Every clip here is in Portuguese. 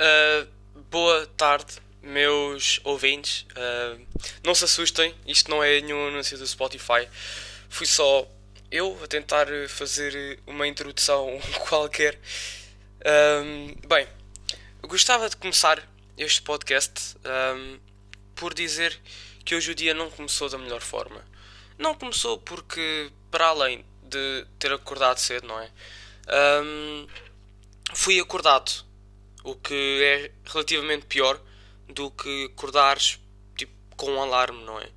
Uh, boa tarde, meus ouvintes. Uh, não se assustem, isto não é nenhum anúncio do Spotify. Fui só eu a tentar fazer uma introdução qualquer. Um, bem, gostava de começar este podcast um, por dizer que hoje o dia não começou da melhor forma. Não começou porque, para além de ter acordado cedo, não é? Um, fui acordado, o que é relativamente pior do que acordares tipo, com um alarme, não é?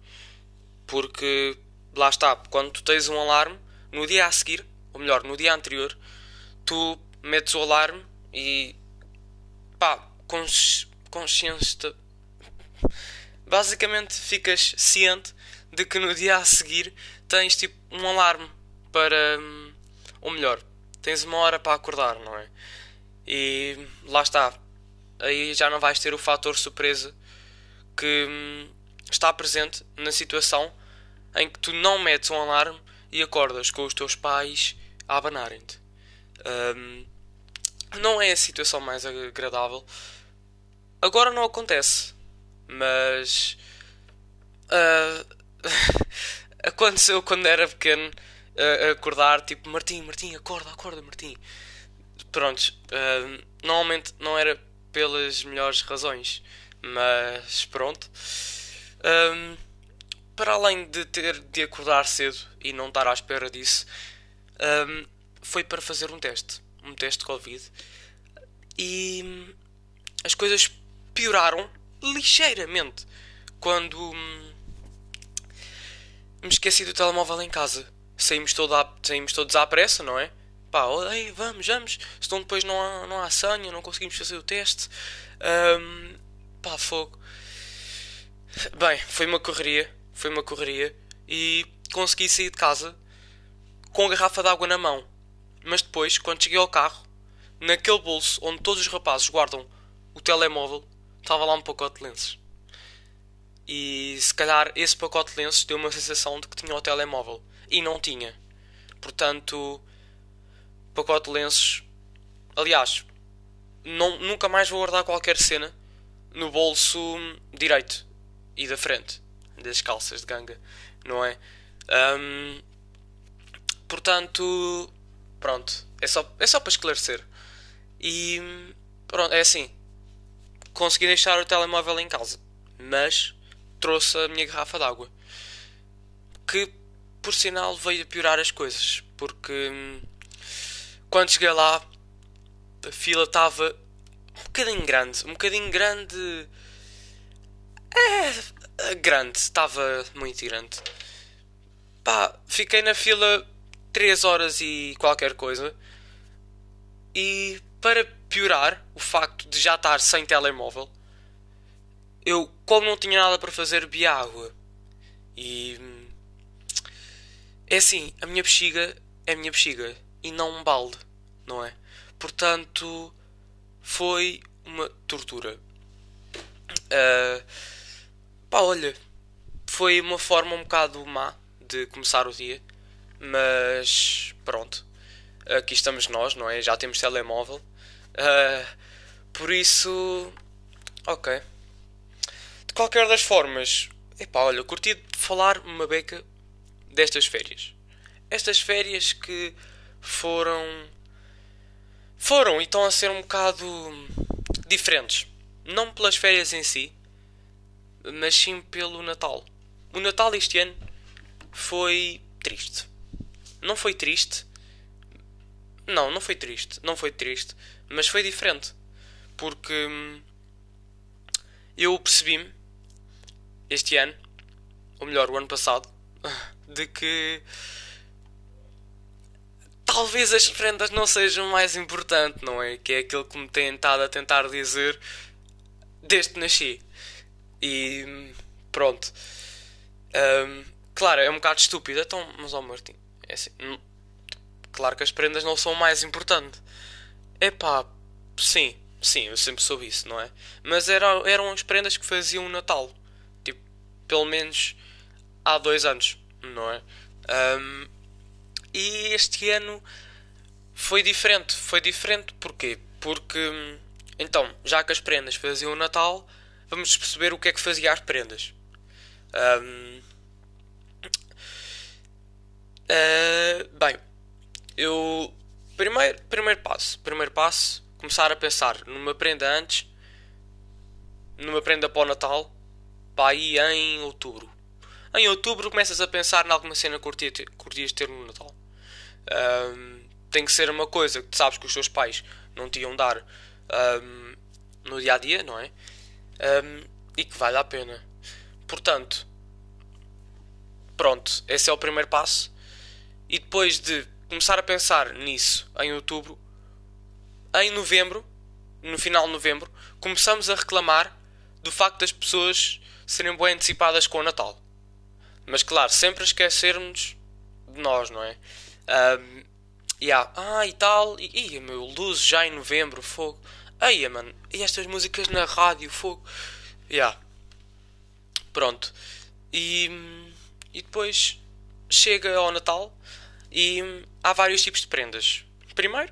Porque lá está, quando tu tens um alarme, no dia a seguir, ou melhor, no dia anterior, tu metes o alarme e pá, consci consciência. Basicamente ficas ciente de que no dia a seguir tens tipo um alarme para. Hum, ou melhor, tens uma hora para acordar, não é? E lá está. Aí já não vais ter o fator surpresa que hum, está presente na situação em que tu não metes um alarme e acordas com os teus pais a abanarem-te. Um, não é a situação mais agradável. Agora não acontece, mas uh, aconteceu quando era pequeno uh, acordar tipo Martim, Martim, acorda, acorda, Martim. Prontos, uh, normalmente não era pelas melhores razões, mas pronto. Um, para além de ter de acordar cedo e não estar à espera disso, um, foi para fazer um teste, um teste de Covid, e as coisas pioraram ligeiramente quando hum, me esqueci do telemóvel em casa. Saímos, todo à, saímos todos à pressa, não é? Pá, ei, vamos, vamos. Senão depois não há, não há senha, não conseguimos fazer o teste. Um, pá, fogo. Bem, foi uma correria. Foi uma correria. E consegui sair de casa com a garrafa de água na mão. Mas depois, quando cheguei ao carro, naquele bolso onde todos os rapazes guardam o telemóvel, estava lá um pacote de lenços. E se calhar esse pacote de lenços deu uma sensação de que tinha o telemóvel. E não tinha. Portanto, pacote de lenços. Aliás, não, nunca mais vou guardar qualquer cena no bolso direito e da frente das calças de ganga, não é? Um, portanto, pronto, é só, é só para esclarecer. E pronto, é assim. Consegui deixar o telemóvel em casa, mas trouxe a minha garrafa d'água. Que por sinal veio a piorar as coisas, porque hum, quando cheguei lá a fila estava um bocadinho grande, um bocadinho grande. É, grande, estava muito grande. Pá, fiquei na fila 3 horas e qualquer coisa. E para piorar o facto de já estar sem telemóvel, eu, como não tinha nada para fazer, bebi água. E. Hum, é assim, a minha bexiga é a minha bexiga e não um balde, não é? Portanto, foi uma tortura. Uh, pá, olha, foi uma forma um bocado má de começar o dia, mas pronto, aqui estamos nós, não é? Já temos telemóvel, uh, por isso, ok. De qualquer das formas, epá, olha, curti de falar uma beca destas férias. Estas férias que foram foram e estão a ser um bocado diferentes. Não pelas férias em si, mas sim pelo Natal. O Natal este ano foi triste. Não foi triste. Não, não foi triste. Não foi triste. Mas foi diferente. Porque eu percebi-me este ano, ou melhor, o ano passado, de que talvez as prendas não sejam mais importante, não é? Que é aquilo que me tem estado a tentar dizer desde que nasci. E pronto. Um, claro, é um bocado estúpido, então, mas ó oh, Martim, é assim, claro que as prendas não são mais importantes. É pá, sim, sim, eu sempre soube isso, não é? Mas era, eram as prendas que faziam o Natal. Tipo, pelo menos há dois anos, não é? Um, e este ano foi diferente. Foi diferente porquê? Porque Então, já que as prendas faziam o Natal, vamos perceber o que é que fazia as prendas. Um, uh, bem, eu. Primeiro, primeiro passo. Primeiro passo, começar a pensar numa prenda antes. Numa prenda para o Natal. Para aí em outubro. Em outubro começas a pensar em alguma cena que curtias ter no Natal. Um, tem que ser uma coisa que tu sabes que os teus pais não te iam dar um, no dia a dia, não é? Um, e que vale a pena. Portanto, pronto, esse é o primeiro passo. E depois de começar a pensar nisso em outubro, em novembro, no final de novembro, começamos a reclamar do facto das pessoas serem bem antecipadas com o Natal. Mas claro, sempre esquecermos de nós, não é? Um, yeah. Ah, e tal. E, e meu, luz já em novembro, fogo. Eia, mano. E estas músicas na rádio, fogo. Yeah. Pronto. E, e depois chega ao Natal e há vários tipos de prendas. Primeiro,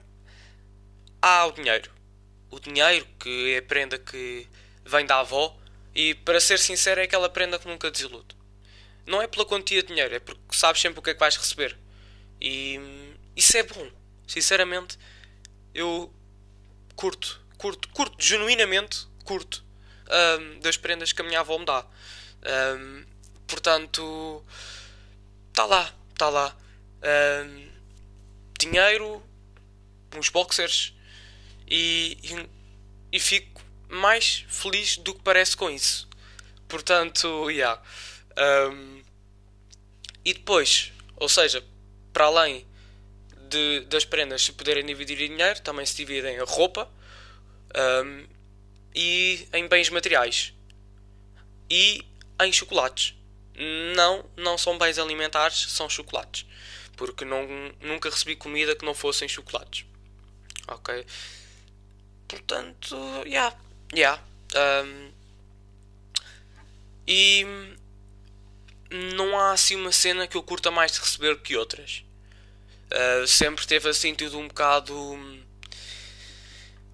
há o dinheiro. O dinheiro, que é a prenda que vem da avó, e para ser sincero, é aquela prenda que nunca desilude. Não é pela quantia de dinheiro, é porque sabes sempre o que é que vais receber. E isso é bom. Sinceramente, eu curto, curto, curto, genuinamente curto um, das prendas que a minha avó me dá. Um, portanto, está lá, está lá. Um, dinheiro, uns boxers e, e, e, fico mais feliz do que parece com isso. Portanto, yeah. Um, e depois, ou seja, para além de, das prendas se poderem dividir em dinheiro, também se dividem a roupa um, e em bens materiais e em chocolates. Não, não são bens alimentares, são chocolates. Porque não, nunca recebi comida que não fossem chocolates. Ok? Portanto, já. Yeah, yeah. Um, e não há assim uma cena que eu curta mais de receber que outras. Uh, sempre teve assim tudo um bocado.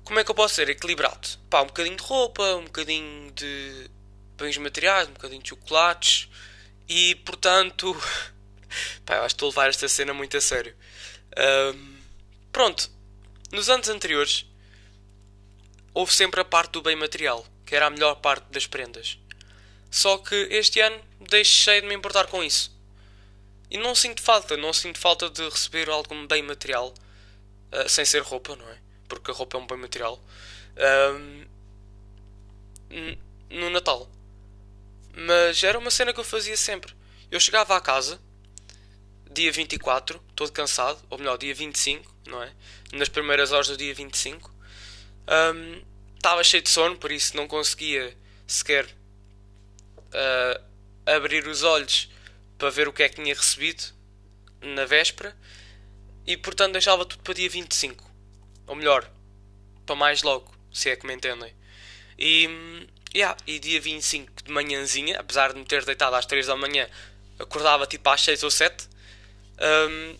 Como é que eu posso ser? Equilibrado. Pá, um bocadinho de roupa, um bocadinho de bens materiais, um bocadinho de chocolates. E portanto. Pá, eu acho que estou a levar esta cena muito a sério. Uh, pronto. Nos anos anteriores. Houve sempre a parte do bem material, que era a melhor parte das prendas. Só que este ano deixei de me importar com isso. E não sinto falta, não sinto falta de receber algum bem material uh, sem ser roupa, não é? Porque a roupa é um bem material. Uh, no Natal. Mas era uma cena que eu fazia sempre. Eu chegava à casa, dia 24, todo cansado, ou melhor, dia 25, não é? Nas primeiras horas do dia 25. Um, estava cheio de sono, por isso não conseguia sequer uh, abrir os olhos para ver o que é que tinha recebido na véspera e portanto deixava tudo para dia 25. Ou melhor, para mais logo, se é que me entendem. E, yeah, e dia 25 de manhãzinha, apesar de me ter deitado às 3 da manhã, acordava tipo às 6 ou 7 um,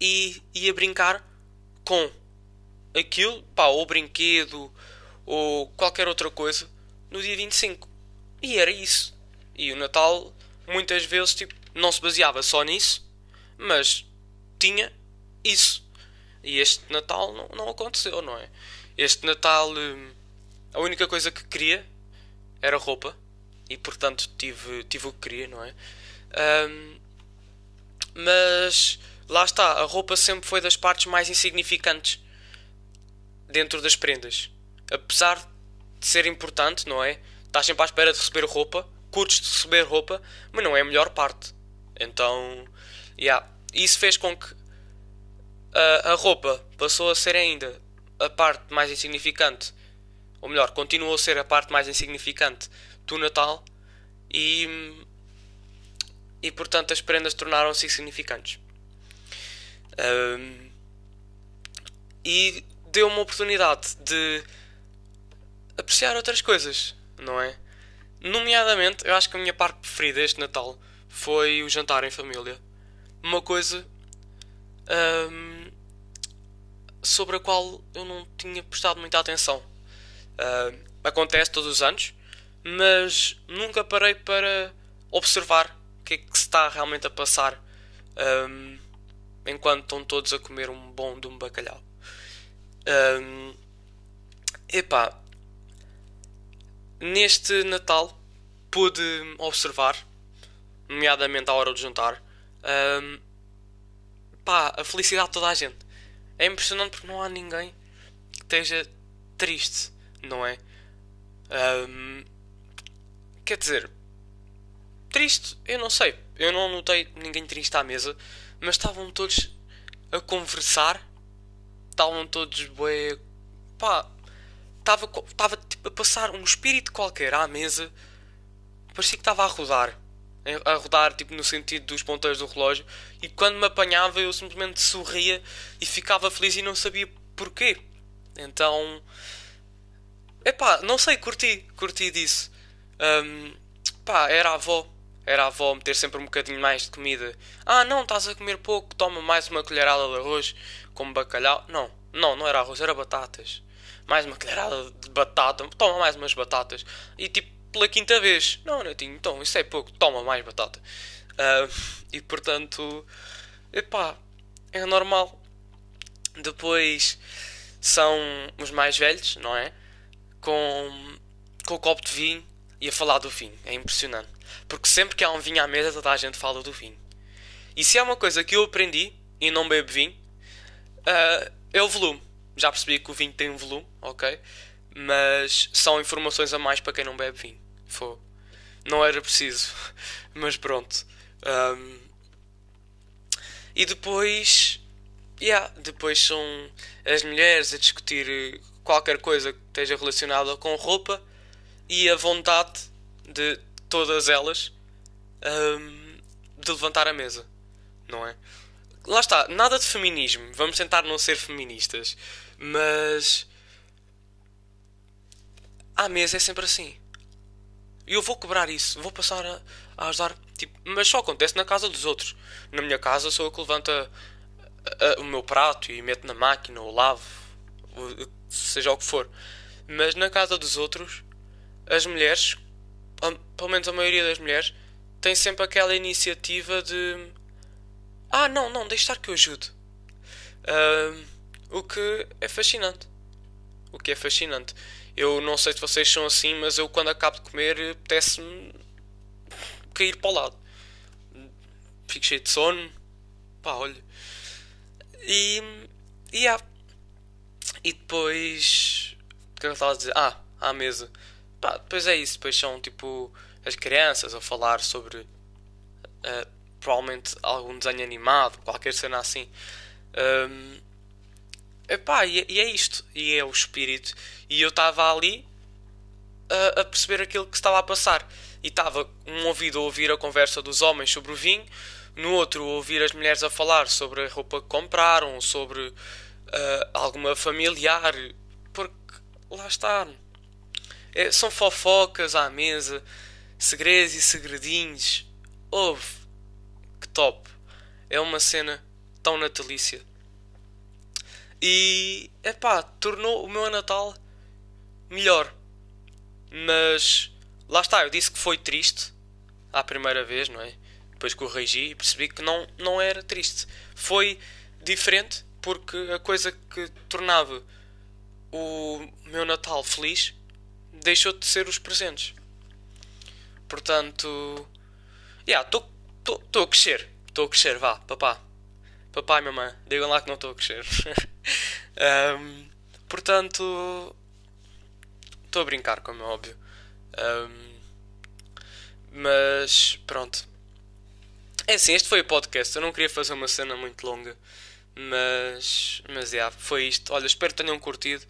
e ia brincar com aquilo, pá, ou brinquedo ou qualquer outra coisa no dia 25. E era isso. E o Natal muitas vezes tipo, não se baseava só nisso, mas tinha isso. E este Natal não, não aconteceu, não é? Este Natal hum, a única coisa que queria era roupa e portanto tive, tive o que queria, não é? Um, mas lá está, a roupa sempre foi das partes mais insignificantes dentro das prendas. Apesar de ser importante, não é? Estás sempre à espera de receber roupa, curtes de receber roupa, mas não é a melhor parte. Então, yeah. isso fez com que a, a roupa passou a ser ainda a parte mais insignificante, ou melhor, continuou a ser a parte mais insignificante do Natal e, e portanto as prendas tornaram-se insignificantes. Um, e deu uma oportunidade de apreciar outras coisas, não é? Nomeadamente, eu acho que a minha parte preferida este Natal foi o jantar em família. Uma coisa um, sobre a qual eu não tinha prestado muita atenção Uh, acontece todos os anos, mas nunca parei para observar o que é que se está realmente a passar um, enquanto estão todos a comer um bom de um bacalhau. Um, epá, neste Natal pude observar, nomeadamente à hora de jantar, um, pá, a felicidade de toda a gente. É impressionante porque não há ninguém que esteja triste, não é? Um, quer dizer, triste, eu não sei. Eu não notei ninguém triste à mesa, mas estavam todos a conversar. Estavam todos bué. pá. Estava, estava tipo, a passar um espírito qualquer à mesa. Parecia que estava a rodar. A rodar tipo no sentido dos ponteiros do relógio. E quando me apanhava eu simplesmente sorria e ficava feliz e não sabia porquê. Então Epá, não sei, curti, curti disso. Um, pá, era a avó. Era a avó meter sempre um bocadinho mais de comida. Ah, não, estás a comer pouco, toma mais uma colherada de arroz com bacalhau. Não, não, não era arroz, era batatas. Mais uma colherada de batata, toma mais umas batatas. E tipo, pela quinta vez, não, Netinho, então isso é pouco, toma mais batata. Uh, e portanto, epá, é normal. Depois são os mais velhos, não é? com, com o copo de vinho e a falar do vinho. É impressionante. Porque sempre que há um vinho à mesa, toda a gente fala do vinho. E se há uma coisa que eu aprendi e não bebo vinho, uh, é o volume. Já percebi que o vinho tem um volume, ok? Mas são informações a mais para quem não bebe vinho. Foi. Não era preciso. Mas pronto. Um, e depois. Yeah, depois são as mulheres a discutir qualquer coisa que esteja relacionada com roupa e a vontade de todas elas um, de levantar a mesa, não é? Lá está, nada de feminismo. Vamos tentar não ser feministas, mas à mesa é sempre assim. E eu vou quebrar isso, vou passar a, a ajudar. Tipo, mas só acontece na casa dos outros. Na minha casa sou eu que levanta a, a, o meu prato e meto na máquina ou lavo seja o que for. Mas na casa dos outros, as mulheres, pelo menos a maioria das mulheres, tem sempre aquela iniciativa de ah, não, não, deixe estar que eu ajude. Uh, o que é fascinante. O que é fascinante. Eu não sei se vocês são assim, mas eu quando acabo de comer apetece-me cair para o lado. Fico cheio de sono. Pá, olha. E. E yeah, e depois. O que eu estava a dizer? Ah, à mesa. Pá, depois é isso. Depois são tipo as crianças a falar sobre. Uh, provavelmente algum desenho animado, qualquer cena assim. Um, epá, e, e é isto. E é o espírito. E eu estava ali a, a, perceber aquilo que estava a passar. E estava um ouvido a ouvir a conversa dos homens sobre o vinho, no outro a ouvir as mulheres a falar sobre a roupa que compraram, sobre uh, alguma familiar, porque lá está. É, são fofocas à mesa, segredos e segredinhos. Houve. Que top. É uma cena tão natalícia. E, epá, tornou o meu Natal melhor. Mas, lá está, eu disse que foi triste à primeira vez, não é? Depois corrigi e percebi que não, não era triste. Foi diferente porque a coisa que tornava o meu Natal feliz deixou de ser os presentes. Portanto, yeah, estou a crescer. Estou a crescer, vá, papá. Papai e mamãe, digam lá que não estou a crescer. um, portanto, estou a brincar, como é óbvio. Um, mas, pronto. É assim, este foi o podcast. Eu não queria fazer uma cena muito longa. Mas, mas é, foi isto. Olha, espero que tenham curtido.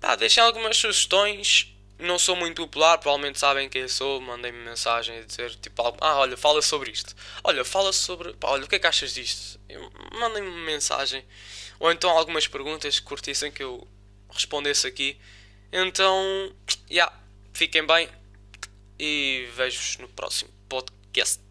Pá, deixem algumas sugestões. Não sou muito popular, provavelmente sabem quem sou. Mandem-me mensagem a dizer tipo, ah, olha, fala sobre isto. Olha, fala sobre. Pá, olha, o que é que achas disto? Mandem-me mensagem. Ou então algumas perguntas que curtissem que eu respondesse aqui. Então, já, yeah, fiquem bem e vejo-vos no próximo podcast.